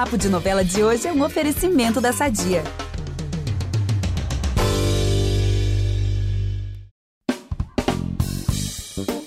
Papo de Novela de hoje é um oferecimento da Sadia.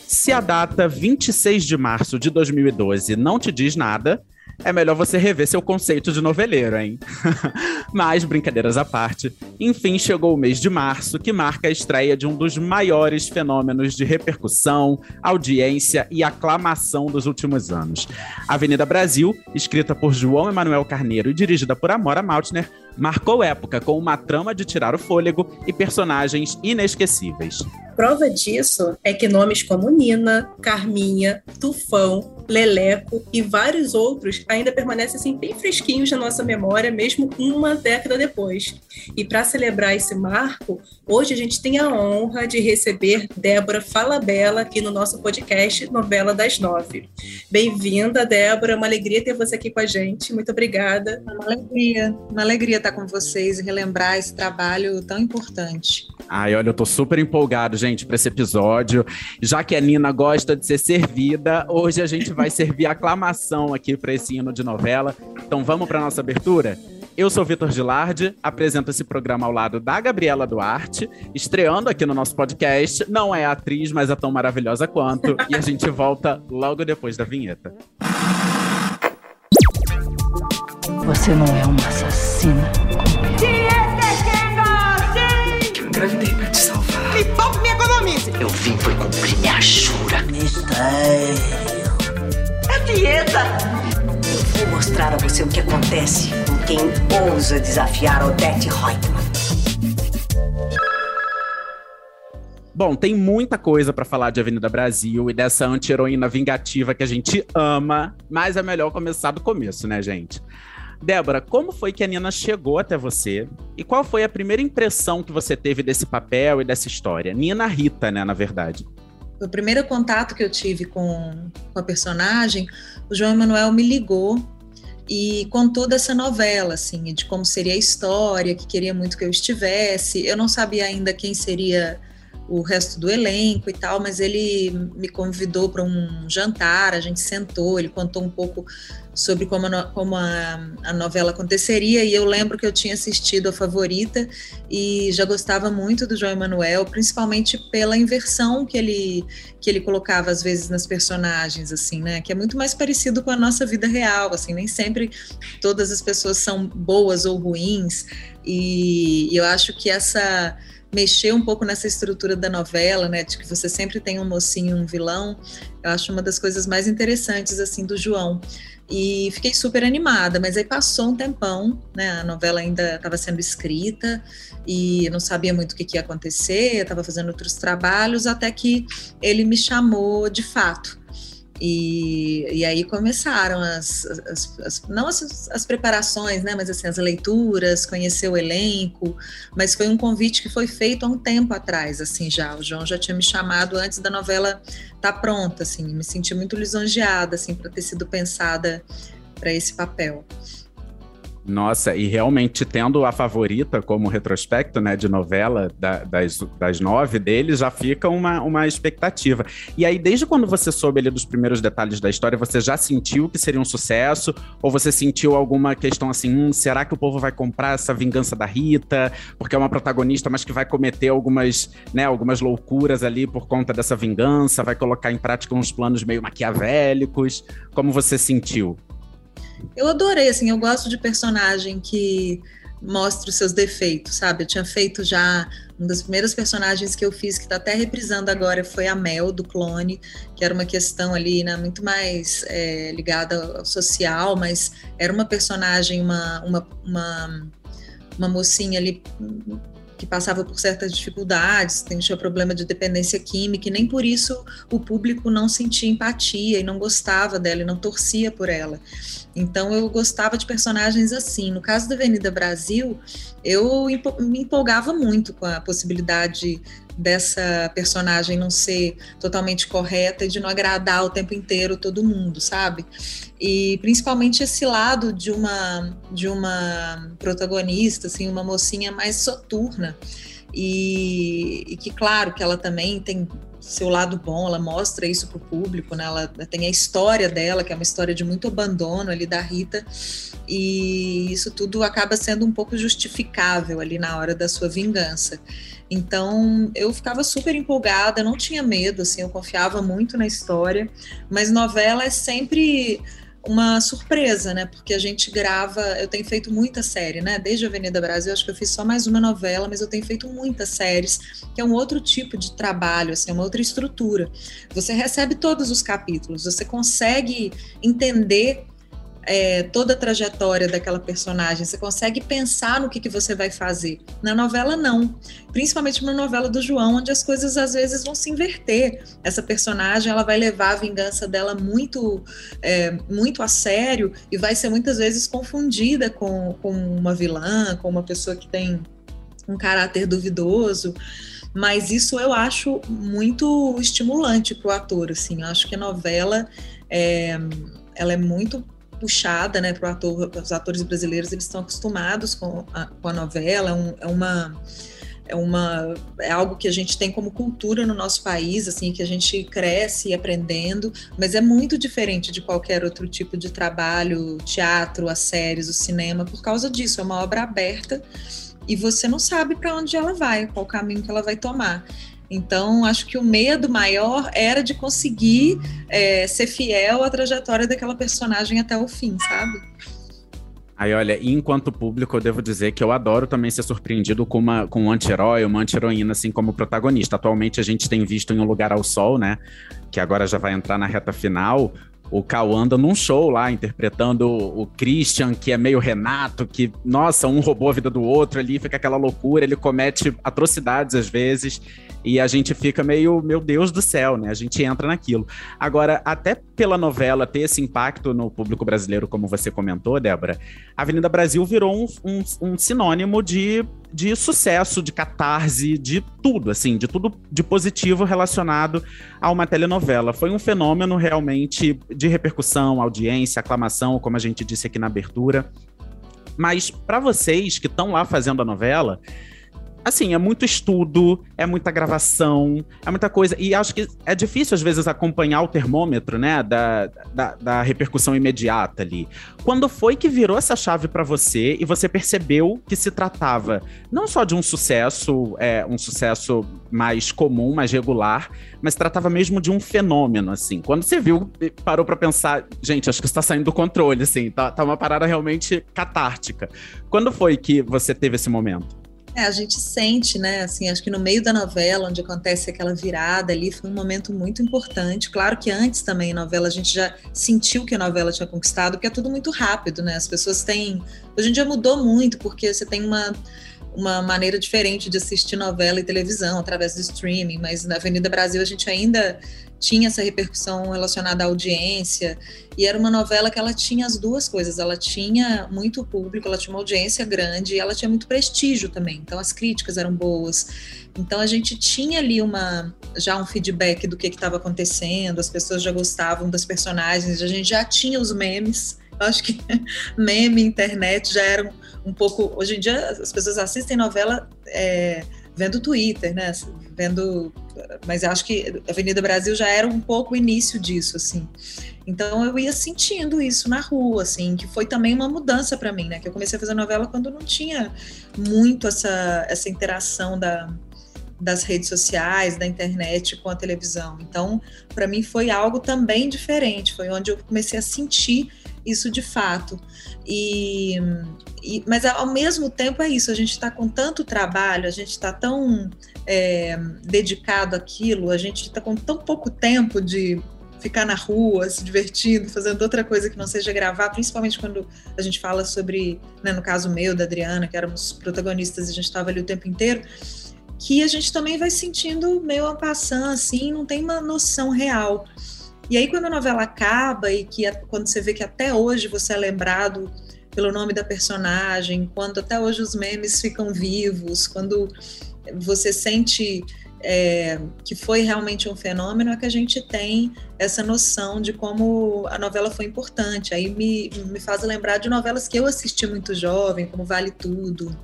Se a data 26 de março de 2012 não te diz nada, é melhor você rever seu conceito de noveleiro, hein? Mas, brincadeiras à parte, enfim chegou o mês de março, que marca a estreia de um dos maiores fenômenos de repercussão, audiência e aclamação dos últimos anos. Avenida Brasil, escrita por João Emanuel Carneiro e dirigida por Amora Maltner, marcou época com uma trama de tirar o fôlego e personagens inesquecíveis. Prova disso é que nomes como Nina, Carminha, Tufão, Leleco e vários outros ainda permanecem assim, bem fresquinhos na nossa memória, mesmo uma década depois. E para celebrar esse marco, hoje a gente tem a honra de receber Débora Falabella aqui no nosso podcast Novela das Nove. Bem-vinda, Débora, uma alegria ter você aqui com a gente. Muito obrigada. Uma alegria, uma alegria estar com vocês e relembrar esse trabalho tão importante. Ai, olha, eu tô super empolgado, gente, para esse episódio. Já que a Nina gosta de ser servida, hoje a gente vai servir aclamação aqui para esse hino de novela. Então vamos para nossa abertura? Eu sou Vitor Gilardi, apresento esse programa ao lado da Gabriela Duarte, estreando aqui no nosso podcast. Não é atriz, mas é tão maravilhosa quanto. e a gente volta logo depois da vinheta. Você não é uma assassina como eu. Eu engravidei pra te salvar. Me poupe, me economize. Eu vim foi cumprir minha jura. Mistério. É dieta. Eu vou mostrar a você o que acontece com quem ousa desafiar Odette Reutemann. Bom, tem muita coisa para falar de Avenida Brasil e dessa anti-heroína vingativa que a gente ama, mas é melhor começar do começo, né, gente? Débora, como foi que a Nina chegou até você? E qual foi a primeira impressão que você teve desse papel e dessa história? Nina Rita, né, na verdade. O primeiro contato que eu tive com, com a personagem, o João Emanuel me ligou e contou dessa novela, assim, de como seria a história, que queria muito que eu estivesse. Eu não sabia ainda quem seria o resto do elenco e tal, mas ele me convidou para um jantar, a gente sentou, ele contou um pouco sobre como, a, como a, a, novela aconteceria, e eu lembro que eu tinha assistido a favorita e já gostava muito do João Emanuel, principalmente pela inversão que ele, que ele colocava às vezes nas personagens, assim, né? Que é muito mais parecido com a nossa vida real, assim, nem sempre todas as pessoas são boas ou ruins, e, e eu acho que essa mexer um pouco nessa estrutura da novela, né, de que você sempre tem um mocinho, um vilão, eu acho uma das coisas mais interessantes assim do João. E fiquei super animada, mas aí passou um tempão, né? A novela ainda estava sendo escrita e não sabia muito o que, que ia acontecer, estava fazendo outros trabalhos, até que ele me chamou de fato. E, e aí começaram as, as, as não as, as, preparações, né, mas assim, as leituras, conhecer o elenco, mas foi um convite que foi feito há um tempo atrás, assim, já, o João já tinha me chamado antes da novela estar tá pronta, assim, me senti muito lisonjeada, assim, para ter sido pensada para esse papel. Nossa, e realmente tendo a favorita como retrospecto, né, de novela da, das, das nove deles, já fica uma, uma expectativa. E aí, desde quando você soube ali dos primeiros detalhes da história, você já sentiu que seria um sucesso? Ou você sentiu alguma questão assim, hum, será que o povo vai comprar essa vingança da Rita? Porque é uma protagonista, mas que vai cometer algumas, né, algumas loucuras ali por conta dessa vingança, vai colocar em prática uns planos meio maquiavélicos. Como você sentiu? Eu adorei, assim, eu gosto de personagem que mostra os seus defeitos, sabe? Eu tinha feito já uma das primeiras personagens que eu fiz, que está até reprisando agora, foi a Mel, do clone, que era uma questão ali, né, muito mais é, ligada ao social, mas era uma personagem, uma, uma, uma, uma mocinha ali que passava por certas dificuldades, tinha problema de dependência química, e nem por isso o público não sentia empatia e não gostava dela e não torcia por ela. Então eu gostava de personagens assim. No caso da Avenida Brasil, eu me empolgava muito com a possibilidade dessa personagem não ser totalmente correta e de não agradar o tempo inteiro todo mundo, sabe? E principalmente esse lado de uma de uma protagonista, assim, uma mocinha mais soturna. E, e que claro que ela também tem seu lado bom, ela mostra isso para o público, né? Ela tem a história dela, que é uma história de muito abandono ali da Rita, e isso tudo acaba sendo um pouco justificável ali na hora da sua vingança. Então eu ficava super empolgada, não tinha medo, assim, eu confiava muito na história, mas novela é sempre uma surpresa, né? Porque a gente grava, eu tenho feito muita série, né? Desde Avenida Brasil, acho que eu fiz só mais uma novela, mas eu tenho feito muitas séries, que é um outro tipo de trabalho, assim, é uma outra estrutura. Você recebe todos os capítulos, você consegue entender é, toda a trajetória daquela personagem, você consegue pensar no que, que você vai fazer. Na novela, não. Principalmente na novela do João, onde as coisas às vezes vão se inverter. Essa personagem ela vai levar a vingança dela muito, é, muito a sério e vai ser muitas vezes confundida com, com uma vilã, com uma pessoa que tem um caráter duvidoso mas isso eu acho muito estimulante para o ator, assim, eu acho que a novela é, ela é muito puxada, né, para ator, os atores brasileiros eles estão acostumados com a, com a novela, é, um, é uma é uma é algo que a gente tem como cultura no nosso país, assim, que a gente cresce aprendendo, mas é muito diferente de qualquer outro tipo de trabalho, teatro, as séries, o cinema, por causa disso, é uma obra aberta e você não sabe para onde ela vai, qual caminho que ela vai tomar. Então, acho que o medo maior era de conseguir é, ser fiel à trajetória daquela personagem até o fim, sabe? Aí, olha, enquanto público, eu devo dizer que eu adoro também ser surpreendido com, uma, com um anti-herói, uma anti-heroína, assim, como protagonista. Atualmente a gente tem visto em Um Lugar ao Sol, né? Que agora já vai entrar na reta final, o Cal anda num show lá, interpretando o Christian, que é meio Renato, que, nossa, um roubou a vida do outro ali, fica aquela loucura, ele comete atrocidades às vezes, e a gente fica meio, meu Deus do céu, né? A gente entra naquilo. Agora, até pela novela ter esse impacto no público brasileiro, como você comentou, Débora, Avenida Brasil virou um, um, um sinônimo de, de sucesso, de catarse, de tudo, assim, de tudo de positivo relacionado a uma telenovela. Foi um fenômeno realmente de repercussão, audiência, aclamação, como a gente disse aqui na abertura. Mas para vocês que estão lá fazendo a novela, assim, é muito estudo, é muita gravação, é muita coisa. E acho que é difícil, às vezes, acompanhar o termômetro, né, da, da, da repercussão imediata ali. Quando foi que virou essa chave para você e você percebeu que se tratava não só de um sucesso, é, um sucesso mais comum, mais regular, mas tratava mesmo de um fenômeno, assim. Quando você viu, parou para pensar, gente, acho que está saindo do controle, assim, tá, tá uma parada realmente catártica. Quando foi que você teve esse momento? É, a gente sente, né? Assim, acho que no meio da novela, onde acontece aquela virada ali, foi um momento muito importante. Claro que antes também, a novela, a gente já sentiu que a novela tinha conquistado, porque é tudo muito rápido, né? As pessoas têm. Hoje em dia mudou muito, porque você tem uma uma maneira diferente de assistir novela e televisão através do streaming, mas na Avenida Brasil a gente ainda tinha essa repercussão relacionada à audiência, e era uma novela que ela tinha as duas coisas, ela tinha muito público, ela tinha uma audiência grande e ela tinha muito prestígio também, então as críticas eram boas. Então a gente tinha ali uma já um feedback do que estava acontecendo, as pessoas já gostavam das personagens, a gente já tinha os memes. Acho que meme, internet já eram um pouco. Hoje em dia as pessoas assistem novela é, vendo Twitter, né? Vendo. Mas acho que Avenida Brasil já era um pouco o início disso, assim. Então eu ia sentindo isso na rua, assim, que foi também uma mudança para mim, né? Que eu comecei a fazer novela quando não tinha muito essa, essa interação da, das redes sociais, da internet com a televisão. Então, para mim foi algo também diferente, foi onde eu comecei a sentir isso de fato. E, e mas ao mesmo tempo é isso, a gente está com tanto trabalho, a gente está tão é, dedicado àquilo, a gente está com tão pouco tempo de ficar na rua, se divertindo, fazendo outra coisa que não seja gravar, principalmente quando a gente fala sobre, né, no caso meu, da Adriana, que éramos protagonistas e a gente estava ali o tempo inteiro, que a gente também vai sentindo meio a passar assim, não tem uma noção real. E aí, quando a novela acaba e que quando você vê que até hoje você é lembrado pelo nome da personagem, quando até hoje os memes ficam vivos, quando você sente é, que foi realmente um fenômeno, é que a gente tem essa noção de como a novela foi importante. Aí me, me faz lembrar de novelas que eu assisti muito jovem, como Vale Tudo,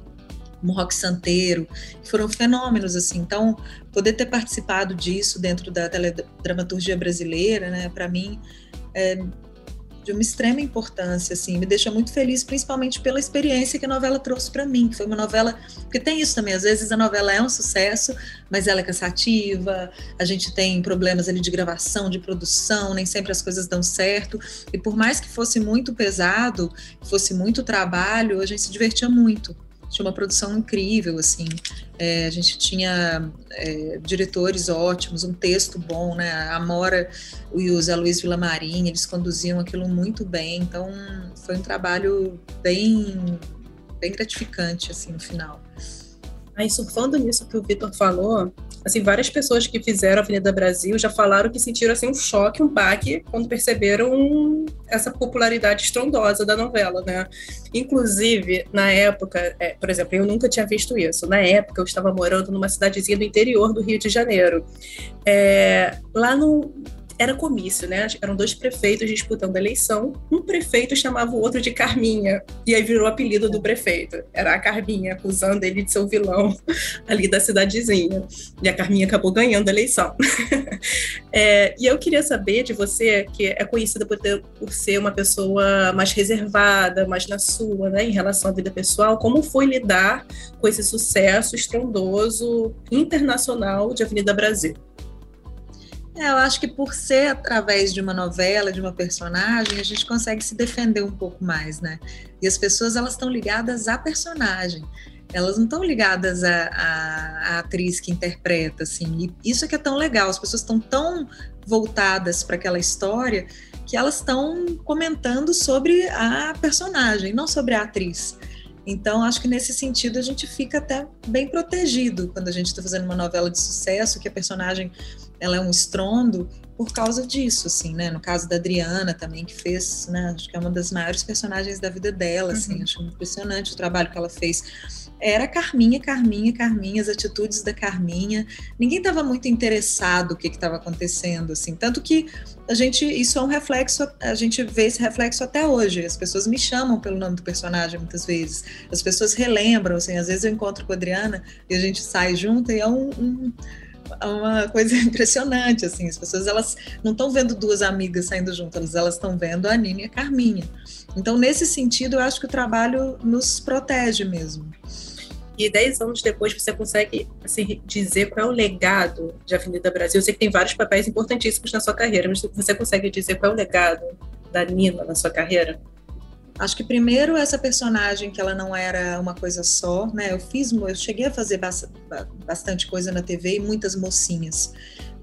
como Rock Santeiro, foram fenômenos assim. Então, poder ter participado disso dentro da teledramaturgia brasileira, né, para mim é de uma extrema importância, assim, me deixa muito feliz, principalmente pela experiência que a novela trouxe para mim, foi uma novela, porque tem isso também, às vezes a novela é um sucesso, mas ela é cansativa, a gente tem problemas ali de gravação, de produção, nem sempre as coisas dão certo, e por mais que fosse muito pesado, fosse muito trabalho, a gente se divertia muito tinha uma produção incrível, assim. É, a gente tinha é, diretores ótimos, um texto bom, né? A Amora e o Zé Luiz Villamarim, eles conduziam aquilo muito bem. Então, foi um trabalho bem, bem gratificante, assim, no final. Aí, surfando nisso que o Vitor falou, assim, várias pessoas que fizeram a Avenida Brasil já falaram que sentiram assim um choque, um baque quando perceberam essa popularidade estrondosa da novela, né? Inclusive, na época, é, por exemplo, eu nunca tinha visto isso. Na época, eu estava morando numa cidadezinha do interior do Rio de Janeiro. É, lá no, era comício, né? Eram dois prefeitos disputando a eleição. Um prefeito chamava o outro de Carminha, e aí virou o apelido do prefeito. Era a Carminha, acusando ele de ser o vilão ali da cidadezinha. E a Carminha acabou ganhando a eleição. é, e eu queria saber de você, que é conhecida por, ter, por ser uma pessoa mais reservada, mais na sua, né, em relação à vida pessoal, como foi lidar com esse sucesso estrondoso internacional de Avenida Brasil? É, eu acho que por ser através de uma novela, de uma personagem, a gente consegue se defender um pouco mais, né? E as pessoas elas estão ligadas à personagem, elas não estão ligadas à, à, à, atriz que interpreta, assim. E isso é que é tão legal. As pessoas estão tão voltadas para aquela história que elas estão comentando sobre a personagem, não sobre a atriz. Então, acho que nesse sentido a gente fica até bem protegido quando a gente está fazendo uma novela de sucesso, que a personagem ela é um estrondo por causa disso, assim, né? No caso da Adriana também, que fez, né? Acho que é uma das maiores personagens da vida dela, assim. Uhum. Acho impressionante o trabalho que ela fez. Era Carminha, Carminha, Carminha, as atitudes da Carminha. Ninguém estava muito interessado o que estava acontecendo, assim. Tanto que a gente, isso é um reflexo, a gente vê esse reflexo até hoje. As pessoas me chamam pelo nome do personagem muitas vezes. As pessoas relembram, assim. Às vezes eu encontro com a Adriana e a gente sai junto e é um, um uma coisa impressionante, assim, as pessoas elas não estão vendo duas amigas saindo juntas, elas estão vendo a Nina e a Carminha. Então, nesse sentido, eu acho que o trabalho nos protege mesmo. E dez anos depois você consegue assim, dizer qual é o legado de Avenida Brasil? Eu sei que tem vários papéis importantíssimos na sua carreira, mas você consegue dizer qual é o legado da Nina na sua carreira? Acho que primeiro essa personagem que ela não era uma coisa só, né? Eu fiz, eu cheguei a fazer bastante coisa na TV e muitas mocinhas.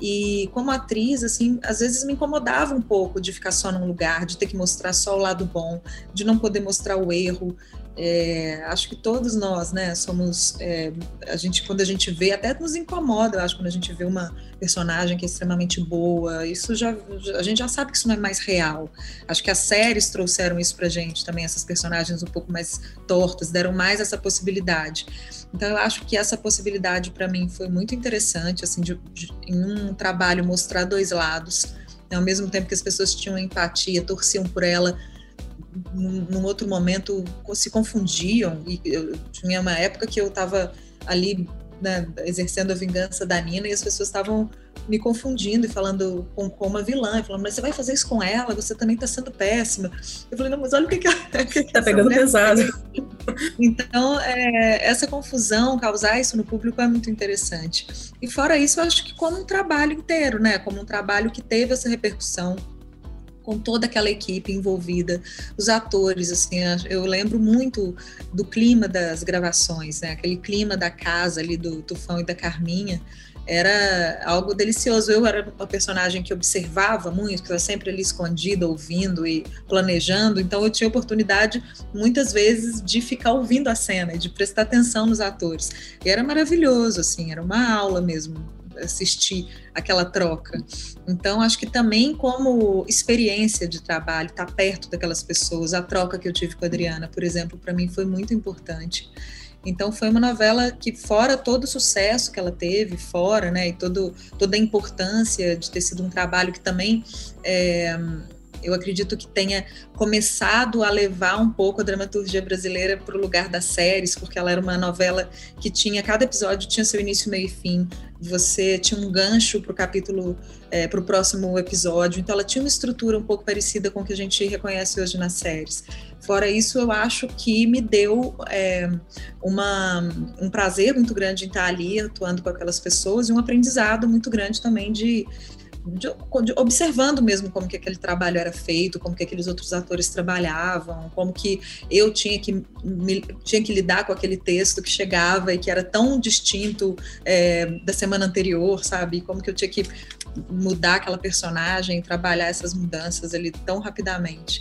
E como atriz, assim, às vezes me incomodava um pouco de ficar só num lugar, de ter que mostrar só o lado bom, de não poder mostrar o erro, é, acho que todos nós, né, somos. É, a gente, quando a gente vê, até nos incomoda, eu acho, quando a gente vê uma personagem que é extremamente boa. Isso já. A gente já sabe que isso não é mais real. Acho que as séries trouxeram isso pra gente também, essas personagens um pouco mais tortas, deram mais essa possibilidade. Então, eu acho que essa possibilidade para mim foi muito interessante, assim, de, de, em um trabalho mostrar dois lados. Né, ao mesmo tempo que as pessoas tinham empatia, torciam por ela num outro momento se confundiam. E eu tinha uma época que eu estava ali né, exercendo a vingança da Nina e as pessoas estavam me confundindo e falando com, com uma vilã, falando, mas você vai fazer isso com ela, você também está sendo péssima. Eu falei, não, mas olha o que, que, que, que tá pegando pesado. Então, é, essa confusão, causar isso no público é muito interessante. E fora isso, eu acho que como um trabalho inteiro, né? Como um trabalho que teve essa repercussão com toda aquela equipe envolvida, os atores, assim, eu lembro muito do clima das gravações, né? Aquele clima da casa ali do Tufão e da Carminha, era algo delicioso. Eu era uma personagem que observava muito, que estava sempre ali escondida, ouvindo e planejando, então eu tinha oportunidade muitas vezes de ficar ouvindo a cena e de prestar atenção nos atores. E era maravilhoso, assim, era uma aula mesmo assistir aquela troca. Então, acho que também como experiência de trabalho, estar tá perto daquelas pessoas, a troca que eu tive com a Adriana, por exemplo, para mim foi muito importante. Então foi uma novela que fora todo o sucesso que ela teve, fora, né, e todo, toda a importância de ter sido um trabalho que também é, eu acredito que tenha começado a levar um pouco a dramaturgia brasileira para o lugar das séries, porque ela era uma novela que tinha, cada episódio tinha seu início, meio e fim, você tinha um gancho para o capítulo, é, para o próximo episódio, então ela tinha uma estrutura um pouco parecida com o que a gente reconhece hoje nas séries. Fora isso, eu acho que me deu é, uma, um prazer muito grande em estar ali atuando com aquelas pessoas e um aprendizado muito grande também de de, de, observando mesmo como que aquele trabalho era feito, como que aqueles outros atores trabalhavam, como que eu tinha que me, tinha que lidar com aquele texto que chegava e que era tão distinto é, da semana anterior, sabe? Como que eu tinha que mudar aquela personagem, trabalhar essas mudanças ali tão rapidamente.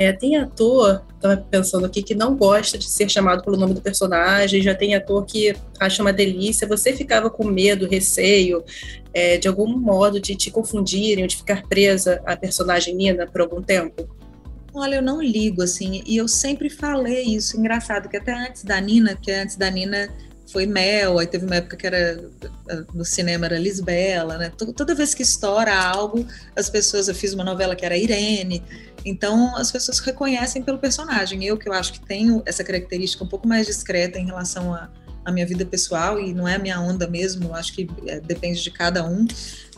É, tem ator, estava pensando aqui, que não gosta de ser chamado pelo nome do personagem, já tem ator que acha uma delícia. Você ficava com medo, receio, é, de algum modo de te confundirem ou de ficar presa à personagem Nina por algum tempo? Olha, eu não ligo, assim, e eu sempre falei isso, engraçado, que até antes da Nina, que antes da Nina foi Mel, aí teve uma época que era no cinema era Lisbela, né? Toda vez que estoura algo, as pessoas, eu fiz uma novela que era Irene, então as pessoas reconhecem pelo personagem. Eu que eu acho que tenho essa característica um pouco mais discreta em relação a, a minha vida pessoal e não é a minha onda mesmo, acho que é, depende de cada um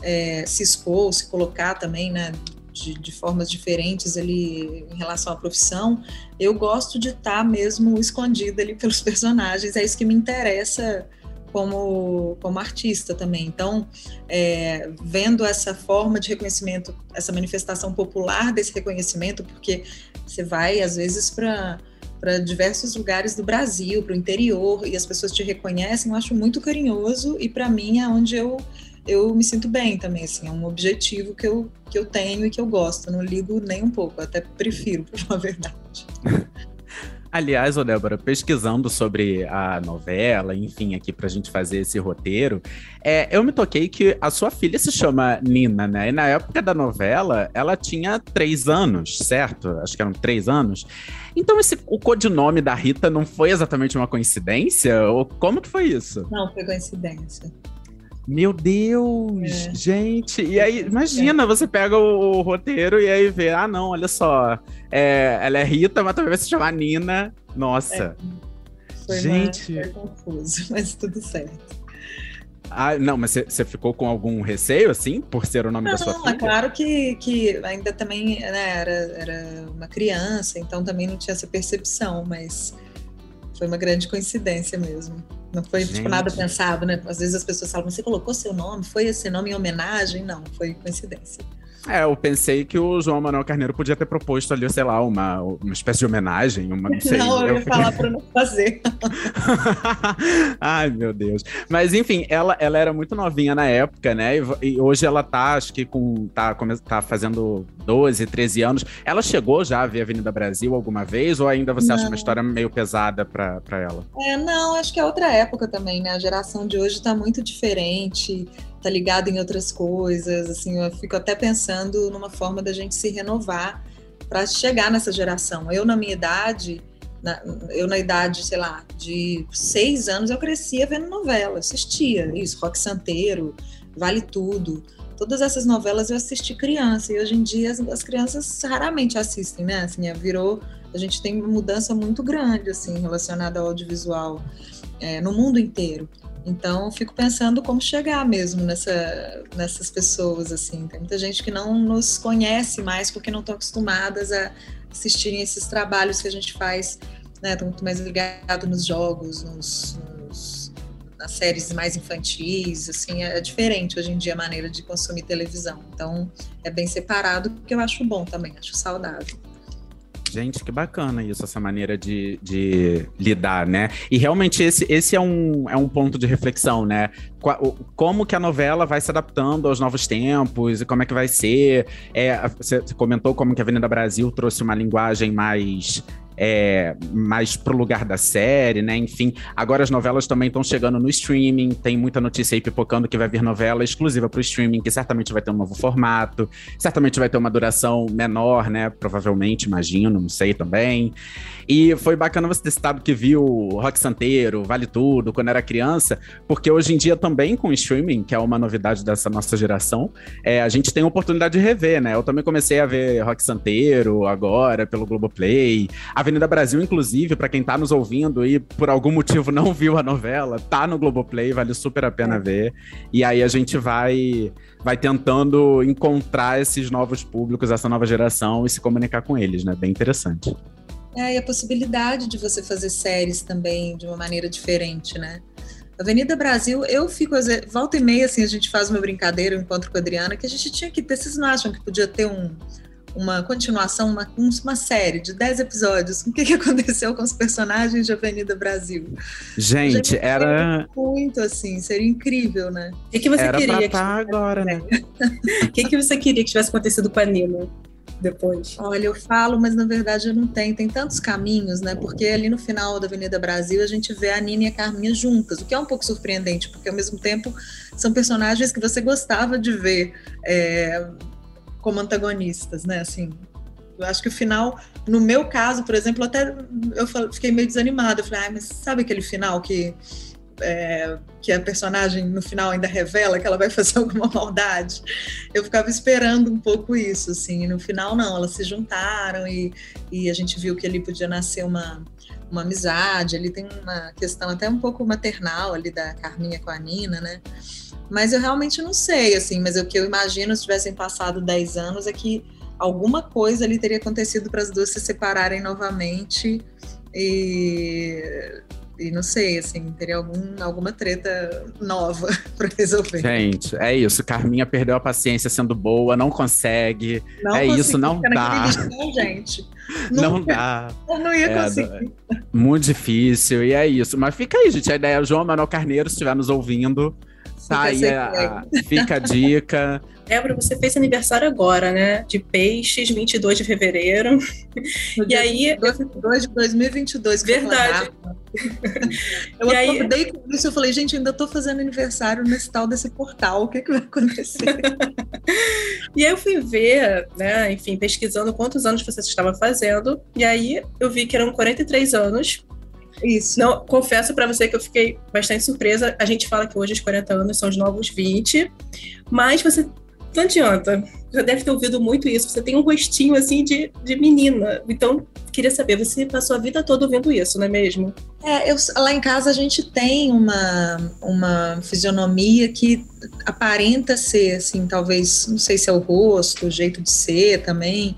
é, se expor, se colocar também, né? de, de, formas diferentes ali em relação à profissão, eu gosto de estar tá mesmo escondida ali pelos personagens, é isso que me interessa como, como artista também. Então, é, vendo essa forma de reconhecimento, essa manifestação popular desse reconhecimento, porque você vai às vezes para para diversos lugares do Brasil, para o interior, e as pessoas te reconhecem, eu acho muito carinhoso e para mim é onde eu eu me sinto bem também, assim, é um objetivo que eu, que eu tenho e que eu gosto, não ligo nem um pouco, até prefiro, para falar a verdade. Aliás, ô Débora, pesquisando sobre a novela, enfim, aqui pra gente fazer esse roteiro, é, eu me toquei que a sua filha se chama Nina, né? E na época da novela, ela tinha três anos, certo? Acho que eram três anos. Então, esse, o codinome da Rita não foi exatamente uma coincidência? Ou como que foi isso? Não, foi coincidência. Meu Deus, é. gente. E aí, imagina, é. você pega o, o, roteiro e aí vê, ah, não, olha só. É, ela é Rita, mas também vai se chamar Nina. Nossa. É. Foi gente. Foi confuso, mas tudo certo. Ah, não, mas você ficou com algum receio, assim, por ser o nome não, da sua filha? É claro que, que ainda também né, era, era uma criança, então também não tinha essa percepção, mas foi uma grande coincidência mesmo. Não foi tipo, nada pensado, né? Às vezes as pessoas falam, você colocou seu nome, foi esse nome em homenagem? Não, foi coincidência. É, eu pensei que o João Manuel Carneiro podia ter proposto ali, sei lá, uma, uma espécie de homenagem, uma, não sei. Não, eu ia falar para não fazer. Ai, meu Deus. Mas, enfim, ela, ela era muito novinha na época, né? E, e, hoje ela tá, acho que com, tá, tá fazendo 12, 13 anos. Ela chegou já a ver Avenida Brasil alguma vez? Ou ainda você não. acha uma história meio pesada para ela? É, não, acho que é outra época também, né? A geração de hoje tá muito diferente tá ligado em outras coisas, assim, eu fico até pensando numa forma da gente se renovar para chegar nessa geração. Eu, na minha idade, na, eu na idade, sei lá, de seis anos, eu crescia vendo novela, assistia isso, Rock Santeiro, Vale Tudo, todas essas novelas eu assisti criança, e hoje em dia as, as crianças raramente assistem, né, assim, é, virou, a gente tem uma mudança muito grande, assim, relacionada ao audiovisual é, no mundo inteiro. Então, fico pensando como chegar mesmo nessa, nessas pessoas, assim. Tem muita gente que não nos conhece mais porque não estão acostumadas a assistirem esses trabalhos que a gente faz, né? Estão muito mais ligados nos jogos, nos, nos, nas séries mais infantis, assim. É diferente hoje em dia a maneira de consumir televisão. Então, é bem separado, que eu acho bom também, acho saudável. Gente, que bacana isso, essa maneira de, de lidar, né? E realmente esse, esse é, um, é um ponto de reflexão, né? Como que a novela vai se adaptando aos novos tempos e como é que vai ser. É, você comentou como que a Avenida Brasil trouxe uma linguagem mais é, mais pro lugar da série, né? Enfim, agora as novelas também estão chegando no streaming, tem muita notícia aí pipocando que vai vir novela exclusiva pro streaming, que certamente vai ter um novo formato, certamente vai ter uma duração menor, né? Provavelmente, imagino, não sei também. E foi bacana você ter citado que viu Rock Santeiro, Vale Tudo, quando era criança, porque hoje em dia também com o streaming, que é uma novidade dessa nossa geração, é, a gente tem a oportunidade de rever, né? Eu também comecei a ver Rock Santeiro agora, pelo Globoplay. Avenida Brasil, inclusive, para quem tá nos ouvindo e por algum motivo não viu a novela, tá no Globoplay, vale super a pena ver. E aí a gente vai vai tentando encontrar esses novos públicos, essa nova geração e se comunicar com eles, né? Bem interessante. É, e a possibilidade de você fazer séries também de uma maneira diferente, né? Avenida Brasil, eu fico, volta e meia, assim, a gente faz uma brincadeira, um encontro com a Adriana, que a gente tinha que ter, vocês não acham que podia ter um, uma continuação, uma, uma série de 10 episódios. O que, que aconteceu com os personagens de Avenida Brasil? Gente, era. Muito assim, seria incrível, né? O que, que você era queria? Pra que tá agora, né? O que, que você queria que tivesse acontecido com a Nina? depois? Olha, eu falo, mas na verdade eu não tenho. Tem tantos caminhos, né? Porque ali no final da Avenida Brasil a gente vê a Nina e a Carminha juntas, o que é um pouco surpreendente, porque ao mesmo tempo são personagens que você gostava de ver é, como antagonistas, né? Assim, eu acho que o final, no meu caso, por exemplo, até eu fiquei meio desanimada. Eu falei, ah, mas sabe aquele final que é, que a personagem no final ainda revela que ela vai fazer alguma maldade. Eu ficava esperando um pouco isso, assim. E no final, não, elas se juntaram e, e a gente viu que ali podia nascer uma, uma amizade. Ali tem uma questão até um pouco maternal ali da Carminha com a Nina, né? Mas eu realmente não sei, assim. Mas o que eu imagino se tivessem passado 10 anos é que alguma coisa ali teria acontecido para as duas se separarem novamente e e não sei, assim, teria algum, alguma treta nova para resolver. Gente, é isso. Carminha perdeu a paciência sendo boa, não consegue. Não é isso, não dá. Não, gente. Não, não dá. Eu não ia é, conseguir. Muito difícil, e é isso. Mas fica aí, gente. A ideia é João Manuel Carneiro, se estiver nos ouvindo. Tá aí, a, fica a dica. Débora, você fez aniversário agora, né? De peixes, 22 de fevereiro. No e aí. 22 de 2022. Verdade. eu e acordei aí... com isso eu falei, gente, ainda tô fazendo aniversário nesse tal desse portal. O que, é que vai acontecer? e aí eu fui ver, né? Enfim, pesquisando quantos anos você estava fazendo. E aí eu vi que eram 43 anos. Isso. Não, confesso para você que eu fiquei bastante surpresa. A gente fala que hoje os 40 anos são os novos 20, mas você não adianta. Você deve ter ouvido muito isso. Você tem um rostinho assim de, de menina. Então, queria saber, você passou a vida toda ouvindo isso, não é mesmo? É, eu, lá em casa a gente tem uma, uma fisionomia que aparenta ser, assim, talvez, não sei se é o rosto, o jeito de ser também,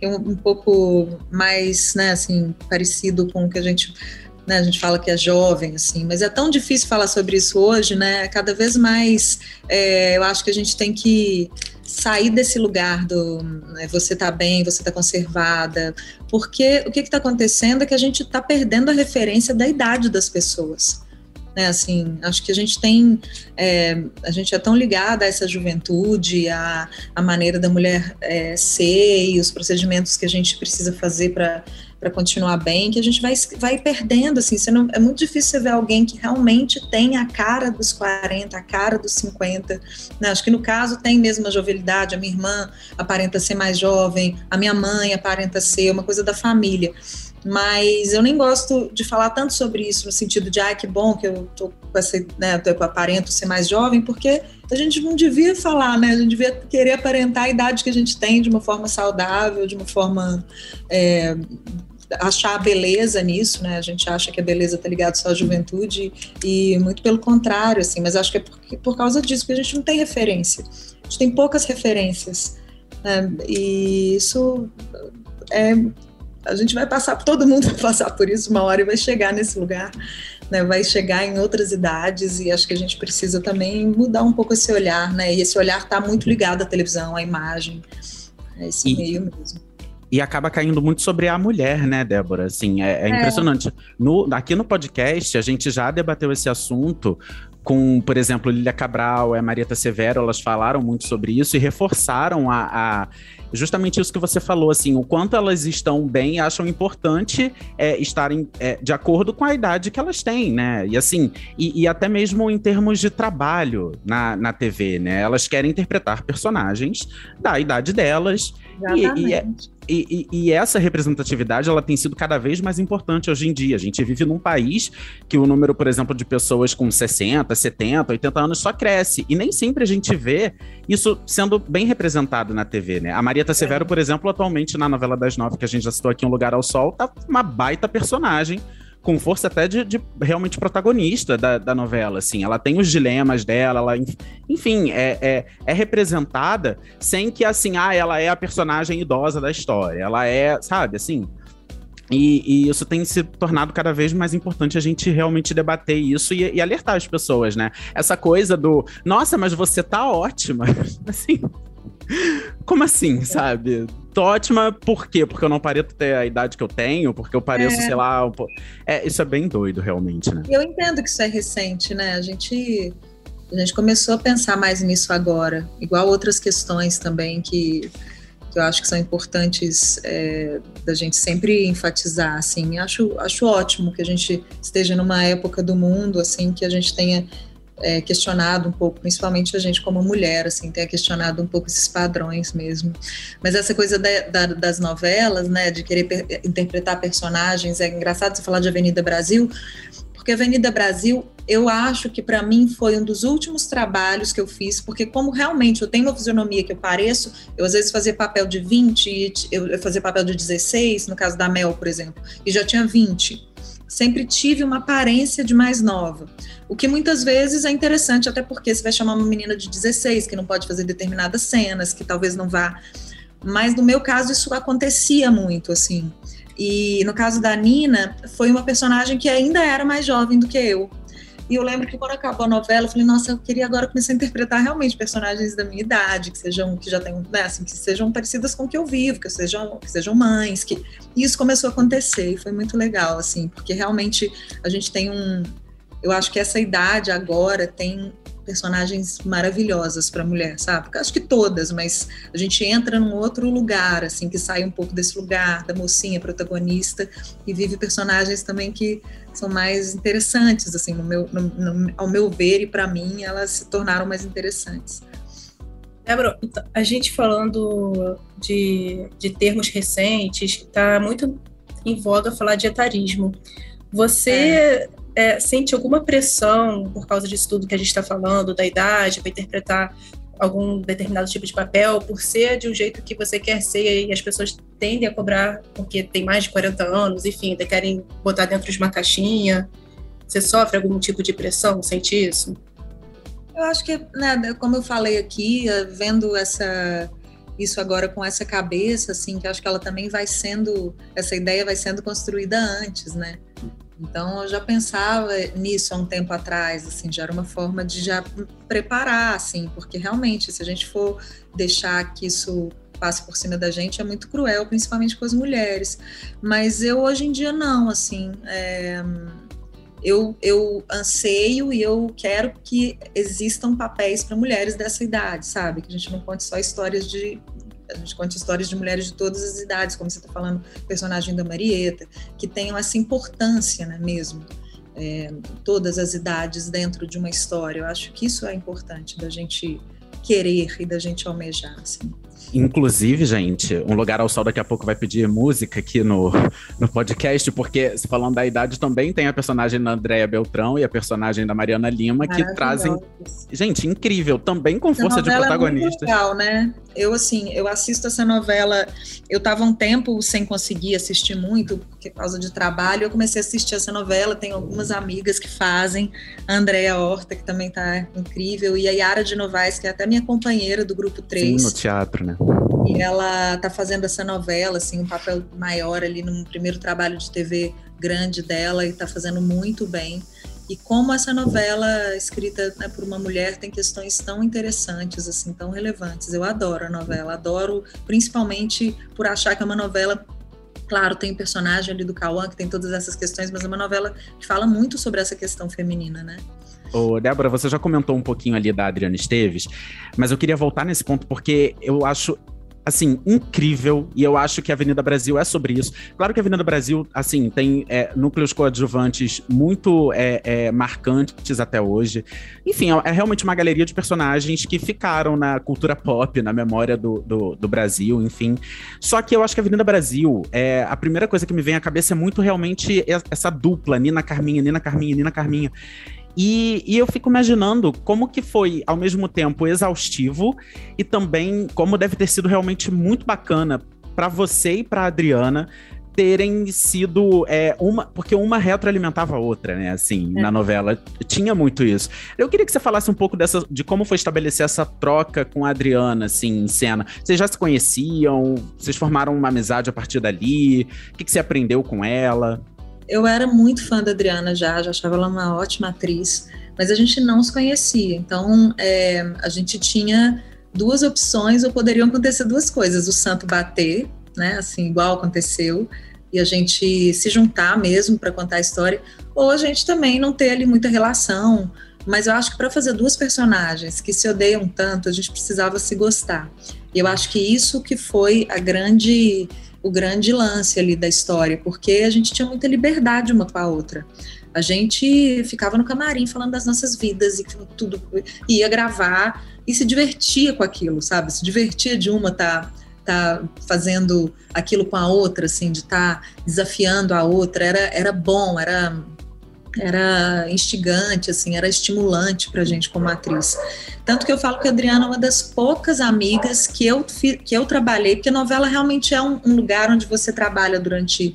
é um, um pouco mais, né, assim, parecido com o que a gente né, a gente fala que é jovem, assim, mas é tão difícil falar sobre isso hoje, né? Cada vez mais é, eu acho que a gente tem que sair desse lugar do né, você tá bem, você tá conservada, porque o que está acontecendo é que a gente está perdendo a referência da idade das pessoas. Né, assim, acho que a gente tem, é, a gente é tão ligada a essa juventude, a, a maneira da mulher é, ser e os procedimentos que a gente precisa fazer para para continuar bem, que a gente vai, vai perdendo, assim, não, é muito difícil você ver alguém que realmente tem a cara dos 40, a cara dos 50, né? acho que no caso tem mesmo a jovialidade, a minha irmã aparenta ser mais jovem, a minha mãe aparenta ser uma coisa da família, mas eu nem gosto de falar tanto sobre isso no sentido de, ai, que bom que eu tô com essa, né, eu aparento ser mais jovem, porque a gente não devia falar, né, a gente devia querer aparentar a idade que a gente tem de uma forma saudável, de uma forma é, achar a beleza nisso, né? A gente acha que a beleza está ligada só à juventude e muito pelo contrário, assim. Mas acho que é por, por causa disso que a gente não tem referência. A gente tem poucas referências. Né? E isso é a gente vai passar, todo mundo vai passar por isso uma hora e vai chegar nesse lugar, né? Vai chegar em outras idades e acho que a gente precisa também mudar um pouco esse olhar, né? E esse olhar está muito ligado à televisão, à imagem, a esse e, meio mesmo. E acaba caindo muito sobre a mulher, né, Débora? Assim, é, é, é. impressionante. No, aqui no podcast, a gente já debateu esse assunto com, por exemplo, Lilia Cabral, é Marieta Severo, elas falaram muito sobre isso e reforçaram a, a justamente isso que você falou, assim, o quanto elas estão bem, acham importante é, estarem é, de acordo com a idade que elas têm, né? E assim, e, e, até mesmo em termos de trabalho na, na TV, né? Elas querem interpretar personagens da idade delas. Exatamente. E, e, é, e, e, e, essa representatividade ela tem sido cada vez mais importante hoje em dia. A gente vive num país que o número, por exemplo, de pessoas com 60, 70, 80 anos só cresce. E nem sempre a gente vê isso sendo bem representado na TV, né? A Marieta é. Severo, por exemplo, atualmente na novela das nove, que a gente já citou aqui, Um Lugar ao Sol, tá uma baita personagem com força até de, de realmente protagonista da, da, novela, assim. Ela tem os dilemas dela, ela, enfim, é, é, é, representada sem que, assim, ah, ela é a personagem idosa da história. Ela é, sabe, assim... E, e, isso tem se tornado cada vez mais importante a gente realmente debater isso e, e, alertar as pessoas, né? Essa coisa do, nossa, mas você tá ótima. assim, como assim, sabe? Tô ótima por quê? Porque eu não pareço ter a idade que eu tenho, porque eu pareço, é. sei lá. Um é, isso é bem doido, realmente, né? Eu entendo que isso é recente, né? A gente, a gente começou a pensar mais nisso agora, igual outras questões também que, que eu acho que são importantes é, da gente sempre enfatizar, assim. Acho, acho ótimo que a gente esteja numa época do mundo, assim, que a gente tenha é, questionado um pouco, principalmente a gente como mulher, assim, tenha questionado um pouco esses padrões mesmo. Mas essa coisa da, da, das novelas, né, de querer per interpretar personagens, é engraçado você falar de Avenida Brasil, porque Avenida Brasil, eu acho que para mim foi um dos últimos trabalhos que eu fiz, porque como realmente eu tenho uma fisionomia que eu pareço, eu às vezes fazia papel de 20, eu fazia papel de 16, no caso da Mel, por exemplo, e já tinha 20 sempre tive uma aparência de mais nova. O que muitas vezes é interessante, até porque você vai chamar uma menina de 16 que não pode fazer determinadas cenas, que talvez não vá. Mas no meu caso isso acontecia muito, assim. E no caso da Nina, foi uma personagem que ainda era mais jovem do que eu. E eu lembro que quando acabou a novela, eu falei, nossa, eu queria agora começar a interpretar realmente personagens da minha idade, que sejam, que já tenham, né, assim, que sejam parecidas com o que eu vivo, que sejam, que sejam mães, que e isso começou a acontecer e foi muito legal, assim, porque realmente a gente tem um, eu acho que essa idade agora tem personagens maravilhosas para mulher, sabe? Acho que todas, mas a gente entra num outro lugar, assim, que sai um pouco desse lugar da mocinha protagonista e vive personagens também que são mais interessantes, assim, no meu, no, no, ao meu ver e para mim elas se tornaram mais interessantes. Débora, a gente falando de, de termos recentes, está muito em voga falar de etarismo. Você é é, sente alguma pressão por causa disso tudo que a gente está falando, da idade, para interpretar algum determinado tipo de papel, por ser de um jeito que você quer ser e as pessoas tendem a cobrar porque tem mais de 40 anos, enfim, querem botar dentro de uma caixinha. Você sofre algum tipo de pressão? Sente isso? Eu acho que, né, como eu falei aqui, eh, vendo essa isso agora com essa cabeça, assim, que acho que ela também vai sendo, essa ideia vai sendo construída antes, né? Então eu já pensava nisso há um tempo atrás, assim, já era uma forma de já preparar, assim, porque realmente se a gente for deixar que isso passe por cima da gente é muito cruel, principalmente com as mulheres. Mas eu hoje em dia não, assim, é, eu, eu anseio e eu quero que existam papéis para mulheres dessa idade, sabe? Que a gente não conte só histórias de a gente conta histórias de mulheres de todas as idades, como você está falando, personagem da Marieta, que tenham essa importância, né, mesmo. É, todas as idades dentro de uma história. Eu acho que isso é importante da gente querer e da gente almejar. Assim. Inclusive, gente, Um Lugar ao Sol daqui a pouco vai pedir música aqui no, no podcast, porque, falando da idade, também tem a personagem da Andréia Beltrão e a personagem da Mariana Lima, que trazem. Gente, incrível, também com força de protagonistas. É legal, né? Eu, assim, eu assisto essa novela, eu tava um tempo sem conseguir assistir muito, por causa de trabalho, eu comecei a assistir essa novela, tenho algumas amigas que fazem, a Andréia Horta, que também tá incrível, e a Yara de Novaes, que é até minha companheira do Grupo 3. Sim, no teatro, né? E ela tá fazendo essa novela, assim, um papel maior ali no primeiro trabalho de TV grande dela e tá fazendo muito bem. e como essa novela escrita né, por uma mulher tem questões tão interessantes, assim, tão relevantes. Eu adoro a novela, adoro principalmente por achar que é uma novela Claro, tem o personagem ali do Cauã, que tem todas essas questões, mas é uma novela que fala muito sobre essa questão feminina, né? Ô, Débora, você já comentou um pouquinho ali da Adriana Esteves, mas eu queria voltar nesse ponto porque eu acho assim, incrível, e eu acho que a Avenida Brasil é sobre isso. Claro que a Avenida Brasil, assim, tem é, núcleos coadjuvantes muito é, é, marcantes até hoje. Enfim, é, é realmente uma galeria de personagens que ficaram na cultura pop, na memória do, do, do, Brasil, enfim. Só que eu acho que a Avenida Brasil, é, a primeira coisa que me vem à cabeça é muito realmente essa dupla, Nina Carminha, Nina Carminha, Nina Carminha. E, e, eu fico imaginando como que foi, ao mesmo tempo, exaustivo e também como deve ter sido realmente muito bacana para você e para Adriana terem sido é, uma. Porque uma retroalimentava a outra, né? Assim, é. na novela. Tinha muito isso. Eu queria que você falasse um pouco dessa, de como foi estabelecer essa troca com a Adriana, assim, em cena. Vocês já se conheciam? Vocês formaram uma amizade a partir dali? O que, que você aprendeu com ela? Eu era muito fã da Adriana já, já achava ela uma ótima atriz, mas a gente não se conhecia. Então, é, a gente tinha duas opções, ou poderiam acontecer duas coisas: o santo bater, né, assim, igual aconteceu, e a gente se juntar mesmo para contar a história, ou a gente também não ter ali muita relação. Mas eu acho que para fazer duas personagens que se odeiam tanto, a gente precisava se gostar. E eu acho que isso que foi a grande o grande lance ali da história, porque a gente tinha muita liberdade uma com a outra. A gente ficava no camarim falando das nossas vidas e tudo, ia gravar e se divertia com aquilo, sabe? Se divertia de uma tá tá fazendo aquilo com a outra, assim, de estar tá desafiando a outra, era, era bom, era era instigante, assim, era estimulante para a gente como atriz. Tanto que eu falo que a Adriana é uma das poucas amigas que eu, que eu trabalhei, porque a novela realmente é um, um lugar onde você trabalha durante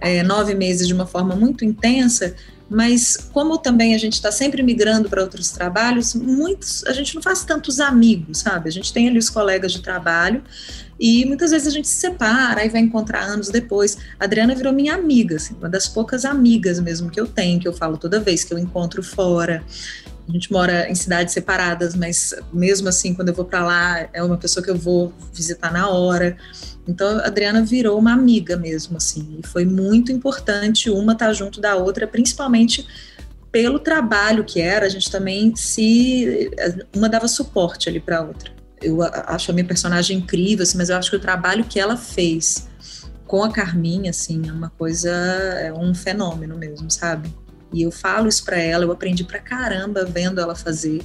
é, nove meses de uma forma muito intensa, mas como também a gente está sempre migrando para outros trabalhos, muitos a gente não faz tantos amigos, sabe? A gente tem ali os colegas de trabalho e muitas vezes a gente se separa e vai encontrar anos depois. A Adriana virou minha amiga, assim, uma das poucas amigas mesmo que eu tenho, que eu falo toda vez que eu encontro fora. A gente mora em cidades separadas, mas mesmo assim, quando eu vou para lá, é uma pessoa que eu vou visitar na hora. Então, a Adriana virou uma amiga mesmo, assim, e foi muito importante uma estar tá junto da outra, principalmente pelo trabalho que era, a gente também se uma dava suporte ali para a outra eu acho a minha personagem incrível, assim, mas eu acho que o trabalho que ela fez com a Carminha, assim, é uma coisa, é um fenômeno mesmo, sabe? E eu falo isso para ela, eu aprendi pra caramba vendo ela fazer,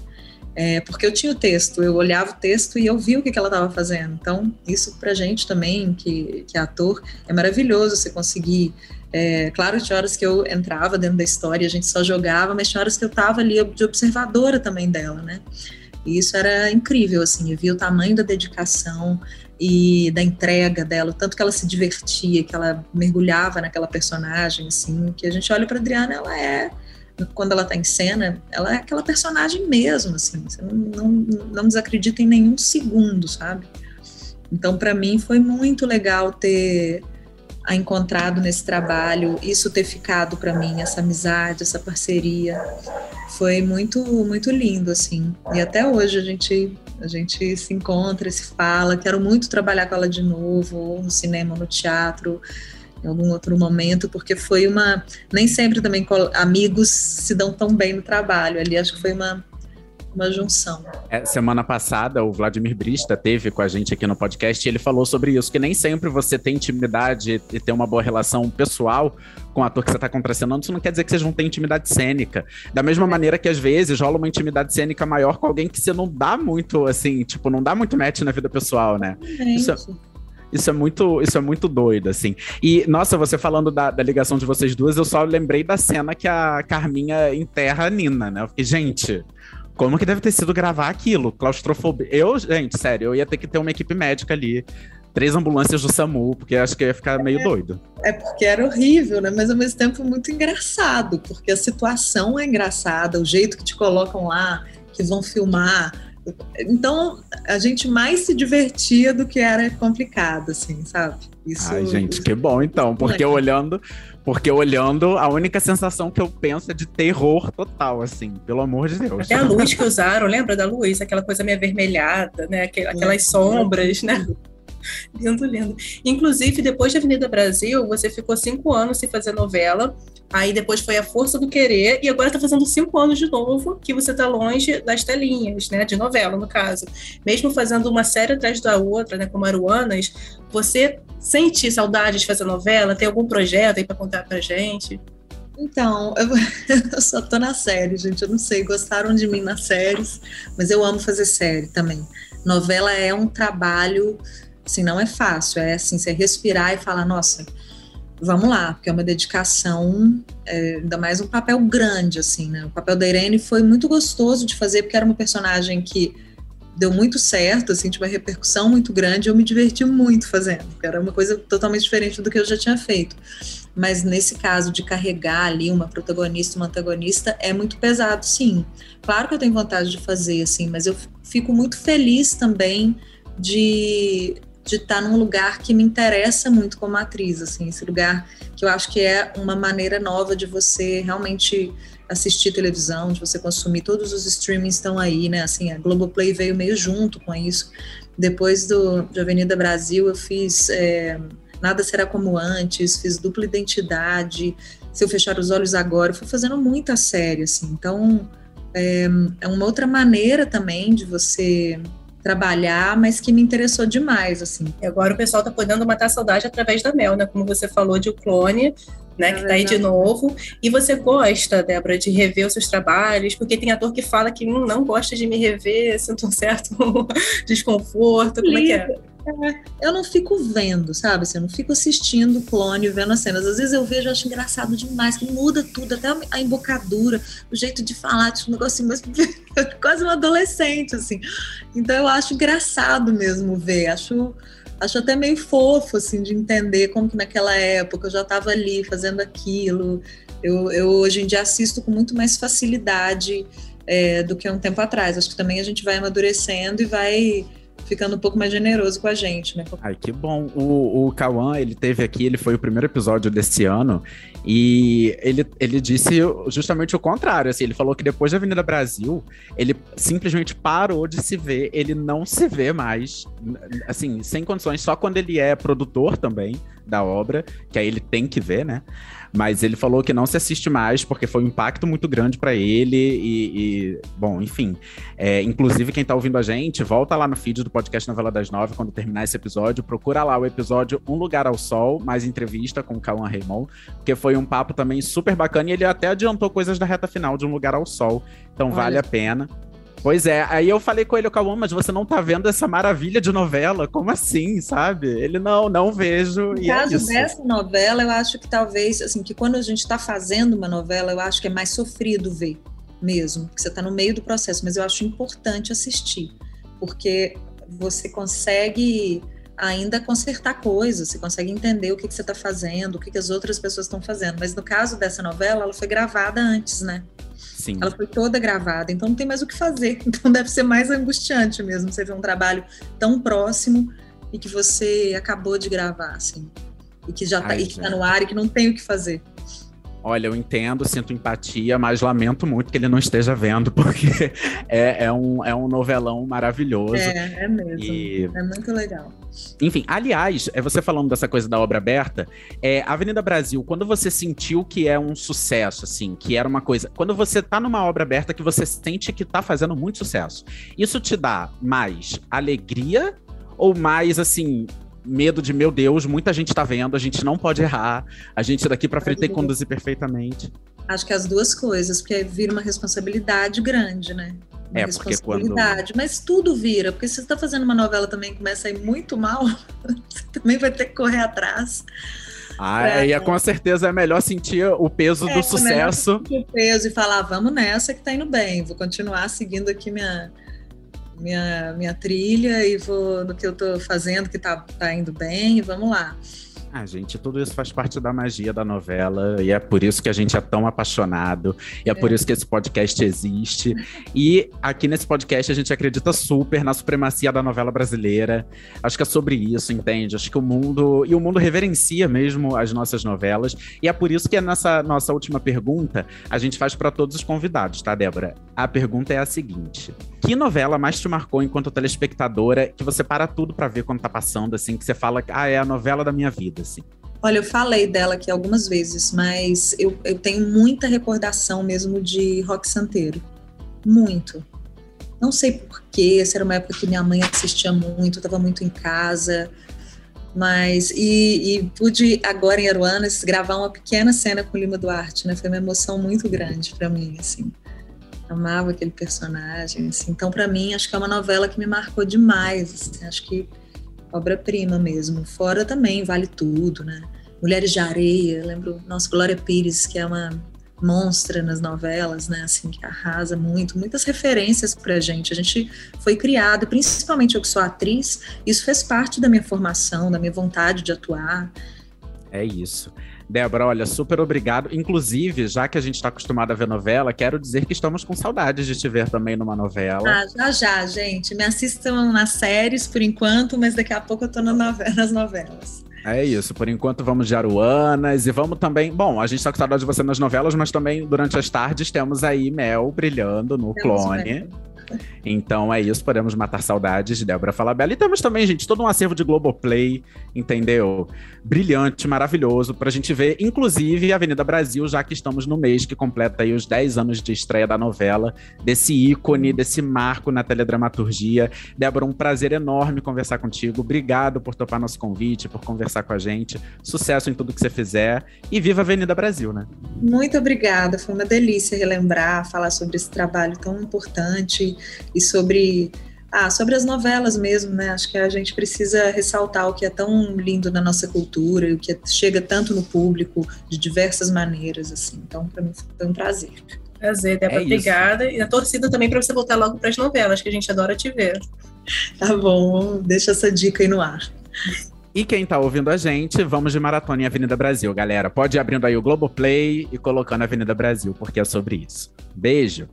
é, porque eu tinha o texto, eu olhava o texto e eu vi o que, que ela estava fazendo. Então, isso pra gente também, que, que é ator, é maravilhoso você conseguir. É, claro, tinha horas que eu entrava dentro da história, a gente só jogava, mas tinha horas que eu estava ali de observadora também dela, né? E isso era incrível, assim, eu via o tamanho da dedicação e da entrega dela, tanto que ela se divertia, que ela mergulhava naquela personagem, assim, que a gente olha para Adriana, ela é quando ela está em cena, ela é aquela personagem mesmo, assim, você não, não, não desacredita em nenhum segundo, sabe? Então, para mim, foi muito legal ter a encontrado nesse trabalho, isso ter ficado para mim, essa amizade, essa parceria, foi muito muito lindo assim. E até hoje a gente a gente se encontra, se fala. Quero muito trabalhar com ela de novo, ou no cinema, ou no teatro, em algum outro momento, porque foi uma nem sempre também amigos se dão tão bem no trabalho. Ali acho que foi uma uma junção. É, semana passada, o Vladimir Brista teve com a gente aqui no podcast e ele falou sobre isso, que nem sempre você tem intimidade e ter uma boa relação pessoal com o ator que você está contracenando, isso não quer dizer que vocês vão ter intimidade cênica. Da mesma maneira que às vezes rola uma intimidade cênica maior com alguém que você não dá muito, assim, tipo, não dá muito match na vida pessoal, né? Isso é... Isso é muito, isso é muito doido, assim. E, nossa, você falando da, da, ligação de vocês duas, eu só lembrei da cena que a Carminha enterra a Nina, né? Eu fiquei, gente, como que deve ter sido gravar aquilo? Claustrofobia. Eu, gente, sério, eu ia ter que ter uma equipe médica ali. Três ambulâncias do SAMU, porque acho que ia ficar meio é, doido. É porque era horrível, né? Mas ao mesmo tempo muito engraçado, porque a situação é engraçada, o jeito que te colocam lá, que vão filmar, Então, a gente mais se divertia do que era complicado, assim, sabe? Isso, Ai, gente, isso... que bom então, porque é. olhando, porque olhando, a única sensação que eu penso é de terror total, assim, pelo amor de Deus. Até a luz que usaram, lembra da luz? Aquela coisa meio avermelhada, né? Aquelas sombras, né? lindo, lindo. Inclusive, depois de Avenida Brasil, você ficou cinco anos sem fazer novela. Aí depois foi A Força do Querer, e agora tá fazendo cinco anos de novo que você tá longe das telinhas, né? De novela, no caso. Mesmo fazendo uma série atrás da outra, né? Com Aruanas, você sente saudade de fazer novela? Tem algum projeto aí para contar pra gente? Então, eu, eu, só tô na série, gente. Eu não sei, gostaram de mim nas séries, mas eu amo fazer série também. Novela é um trabalho Assim, não é fácil, é assim, você respirar e falar, nossa, vamos lá, porque é uma dedicação, é, ainda mais um papel grande, assim, né? O papel da Irene foi muito gostoso de fazer, porque era uma personagem que deu muito certo, assim, tinha uma repercussão muito grande, eu me diverti muito fazendo, porque era uma coisa totalmente diferente do que eu já tinha feito. Mas nesse caso de carregar ali uma protagonista, uma antagonista, é muito pesado, sim. Claro que eu tenho vontade de fazer, assim, mas eu fico muito feliz também de de estar num lugar que me interessa muito como atriz, assim, esse lugar que eu acho que é uma maneira nova de você realmente assistir televisão, de você consumir, todos os streamings estão aí, né, assim, a Globoplay veio meio junto com isso, depois do, de Avenida Brasil eu fiz é, Nada Será Como Antes, fiz Dupla Identidade, Se Eu Fechar os Olhos Agora, eu fui fazendo muita série, assim, então é, é uma outra maneira também de você trabalhar, mas que me interessou demais, assim. E agora o pessoal tá podendo matar a saudade através da Mel, né? Como você falou de O Clone, né? É que tá aí de novo. E você gosta, Débora, de rever os seus trabalhos? Porque tem ator que fala que hum, não gosta de me rever, sinto um certo desconforto. Como é que é? É, eu não fico vendo, sabe? Assim, eu não fico assistindo o clone, vendo as cenas. Às vezes eu vejo e acho engraçado demais, que muda tudo, até a embocadura, o jeito de falar, tipo, um negocinho mais. quase um adolescente, assim. Então eu acho engraçado mesmo ver. Acho, acho até meio fofo, assim, de entender como que naquela época eu já estava ali fazendo aquilo. Eu, eu hoje em dia assisto com muito mais facilidade é, do que um tempo atrás. Acho que também a gente vai amadurecendo e vai ficando um pouco mais generoso com a gente, né? Ai, que bom. O, o Kawan, ele teve aqui, ele foi o primeiro episódio desse ano, e ele, ele disse justamente o contrário, assim, ele falou que depois da Avenida Brasil, ele simplesmente parou de se ver, ele não se vê mais, assim, sem condições, só quando ele é produtor também da obra, que aí ele tem que ver, né? Mas ele falou que não se assiste mais porque foi um impacto muito grande para ele e, e, bom, enfim. É, inclusive, quem tá ouvindo a gente, volta lá no feed do podcast Novela das Nove quando terminar esse episódio. Procura lá o episódio Um Lugar ao Sol, mais entrevista com o Cauã Raymond, porque foi um papo também super bacana e ele até adiantou coisas da reta final de Um Lugar ao Sol. Então Olha. vale a pena. Pois é, aí eu falei com ele, Cauã, mas você não tá vendo essa maravilha de novela? Como assim, sabe? Ele, não, não vejo. No é caso é dessa novela, eu acho que talvez, assim, que quando a gente tá fazendo uma novela, eu acho que é mais sofrido ver mesmo, porque você tá no meio do processo, mas eu acho importante assistir, porque você consegue ainda consertar coisas, você consegue entender o que, que você está fazendo, o que, que as outras pessoas estão fazendo. Mas no caso dessa novela, ela foi gravada antes, né? Sim. Ela foi toda gravada, então não tem mais o que fazer. Então deve ser mais angustiante mesmo você ver um trabalho tão próximo e que você acabou de gravar, assim. E que já tá, Ai, e que tá no ar e que não tem o que fazer. Olha, eu entendo, sinto empatia, mas lamento muito que ele não esteja vendo, porque é, é, um, é um novelão maravilhoso. É, é mesmo. E... É muito legal. Enfim, aliás, é você falando dessa coisa da obra aberta, é, Avenida Brasil, quando você sentiu que é um sucesso, assim, que era uma coisa. Quando você tá numa obra aberta que você sente que tá fazendo muito sucesso, isso te dá mais alegria ou mais, assim, medo de, meu Deus, muita gente tá vendo, a gente não pode errar, a gente daqui para frente tem que conduzir perfeitamente. Acho que as duas coisas, porque vira uma responsabilidade grande, né? Uma é, porque quando... Mas tudo vira, porque se você está fazendo uma novela também que começa a ir muito mal, você também vai ter que correr atrás. Ah, é, é, com certeza é melhor sentir o peso é, do sucesso. É o peso e falar, vamos nessa que tá indo bem, vou continuar seguindo aqui minha, minha, minha trilha e vou no que eu tô fazendo que tá, tá indo bem e vamos lá. Ah, gente, tudo isso faz parte da magia da novela e é por isso que a gente é tão apaixonado e é, é. por isso que esse podcast existe. E aqui nesse podcast a gente acredita super na supremacia da novela brasileira. Acho que é sobre isso, entende? Acho que o mundo e o mundo reverencia mesmo as nossas novelas e é por isso que nessa nossa última pergunta a gente faz para todos os convidados, tá, Débora? A pergunta é a seguinte: que novela mais te marcou enquanto telespectadora que você para tudo para ver quando tá passando assim, que você fala, ah, é a novela da minha vida? Assim? Olha, eu falei dela aqui algumas vezes, mas eu, eu tenho muita recordação mesmo de Rock Santeiro. Muito. Não sei porquê, essa era uma época que minha mãe assistia muito, estava muito em casa. Mas, e, e, pude agora em Aruanas gravar uma pequena cena com Lima Duarte, né? Foi uma emoção muito grande para mim, assim. Amava aquele personagem, assim. Então, para mim, acho que é uma novela que me marcou demais, assim. Acho que obra-prima mesmo. Fora também vale tudo, né? Mulheres de Areia, lembro, nossa, Glória Pires, que é uma monstra nas novelas, né? Assim, que arrasa muito, muitas referências pra gente. A gente foi criado, principalmente eu que sou atriz, isso fez parte da minha formação, da minha vontade de atuar. É isso. Débora, olha, super obrigado. Inclusive, já que a gente está acostumado a ver novela, quero dizer que estamos com saudades de te ver também numa novela. Ah, já já, gente. Me assistam nas séries por enquanto, mas daqui a pouco eu tô na novela, nas novelas. É isso, por enquanto vamos de Aruanas e vamos também. Bom, a gente tá com saudade de você nas novelas, mas também durante as tardes temos aí Mel brilhando no temos clone. Mel. Então é isso, podemos matar saudades de Débora Falabella. E temos também, gente, todo um acervo de Globoplay, entendeu? Brilhante, maravilhoso, pra gente ver, inclusive Avenida Brasil, já que estamos no mês que completa aí os 10 anos de estreia da novela, desse ícone, desse marco na teledramaturgia. Débora, um prazer enorme conversar contigo. Obrigado por topar nosso convite, por conversar com a gente. Sucesso em tudo que você fizer. E viva a Avenida Brasil, né? Muito obrigada, foi uma delícia relembrar, falar sobre esse trabalho tão importante e sobre ah, sobre as novelas mesmo, né? Acho que a gente precisa ressaltar o que é tão lindo na nossa cultura, o que chega tanto no público de diversas maneiras, assim. Então, para mim foi um prazer. Prazer, Débora. É obrigada. E a torcida também para você voltar logo para as novelas, que a gente adora te ver. Tá bom, deixa essa dica aí no ar. E quem tá ouvindo a gente, vamos de maratona em Avenida Brasil, galera. Pode ir abrindo aí o Globoplay e colocando Avenida Brasil, porque é sobre isso. Beijo!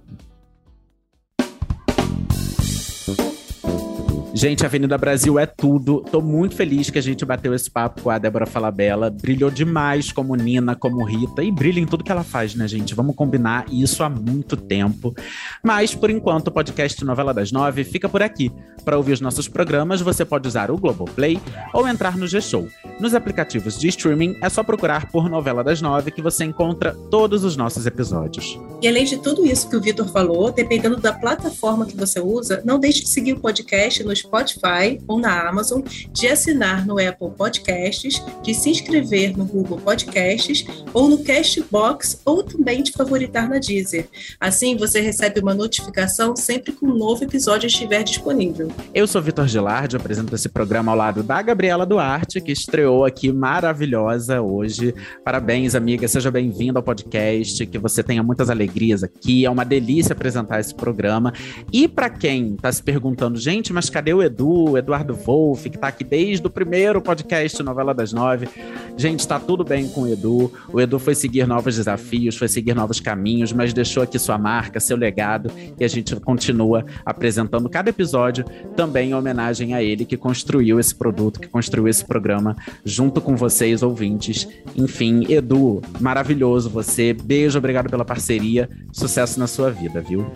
Gente, Avenida Brasil é tudo. Tô muito feliz que a gente bateu esse papo com a Débora Falabella. Brilhou demais como Nina, como Rita. E brilha em tudo que ela faz, né, gente? Vamos combinar isso há muito tempo. Mas, por enquanto, o podcast Novela das Nove fica por aqui. Para ouvir os nossos programas, você pode usar o Globoplay ou entrar no G-Show. Nos aplicativos de streaming, é só procurar por Novela das Nove que você encontra todos os nossos episódios. E além de tudo isso que o Vitor falou, dependendo da plataforma que você usa, não deixe de seguir o podcast nos Spotify ou na Amazon, de assinar no Apple Podcasts, de se inscrever no Google Podcasts ou no Castbox ou também de favoritar na Deezer. Assim você recebe uma notificação sempre que um novo episódio estiver disponível. Eu sou Vitor Gilardi, apresento esse programa ao lado da Gabriela Duarte, que estreou aqui maravilhosa hoje. Parabéns, amiga, seja bem-vinda ao podcast, que você tenha muitas alegrias aqui. É uma delícia apresentar esse programa. E para quem está se perguntando, gente, mas cadê o Edu, Eduardo Wolff, que está aqui desde o primeiro podcast Novela das Nove. Gente, está tudo bem com o Edu. O Edu foi seguir novos desafios, foi seguir novos caminhos, mas deixou aqui sua marca, seu legado, e a gente continua apresentando cada episódio também em homenagem a ele que construiu esse produto, que construiu esse programa junto com vocês, ouvintes. Enfim, Edu, maravilhoso você. Beijo, obrigado pela parceria. Sucesso na sua vida, viu?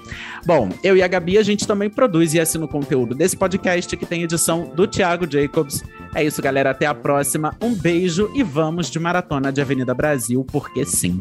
Bom, eu e a Gabi, a gente também produz e assina o conteúdo desse podcast podcast que tem edição do Thiago Jacobs. É isso, galera. Até a próxima. Um beijo e vamos de maratona de Avenida Brasil, porque sim.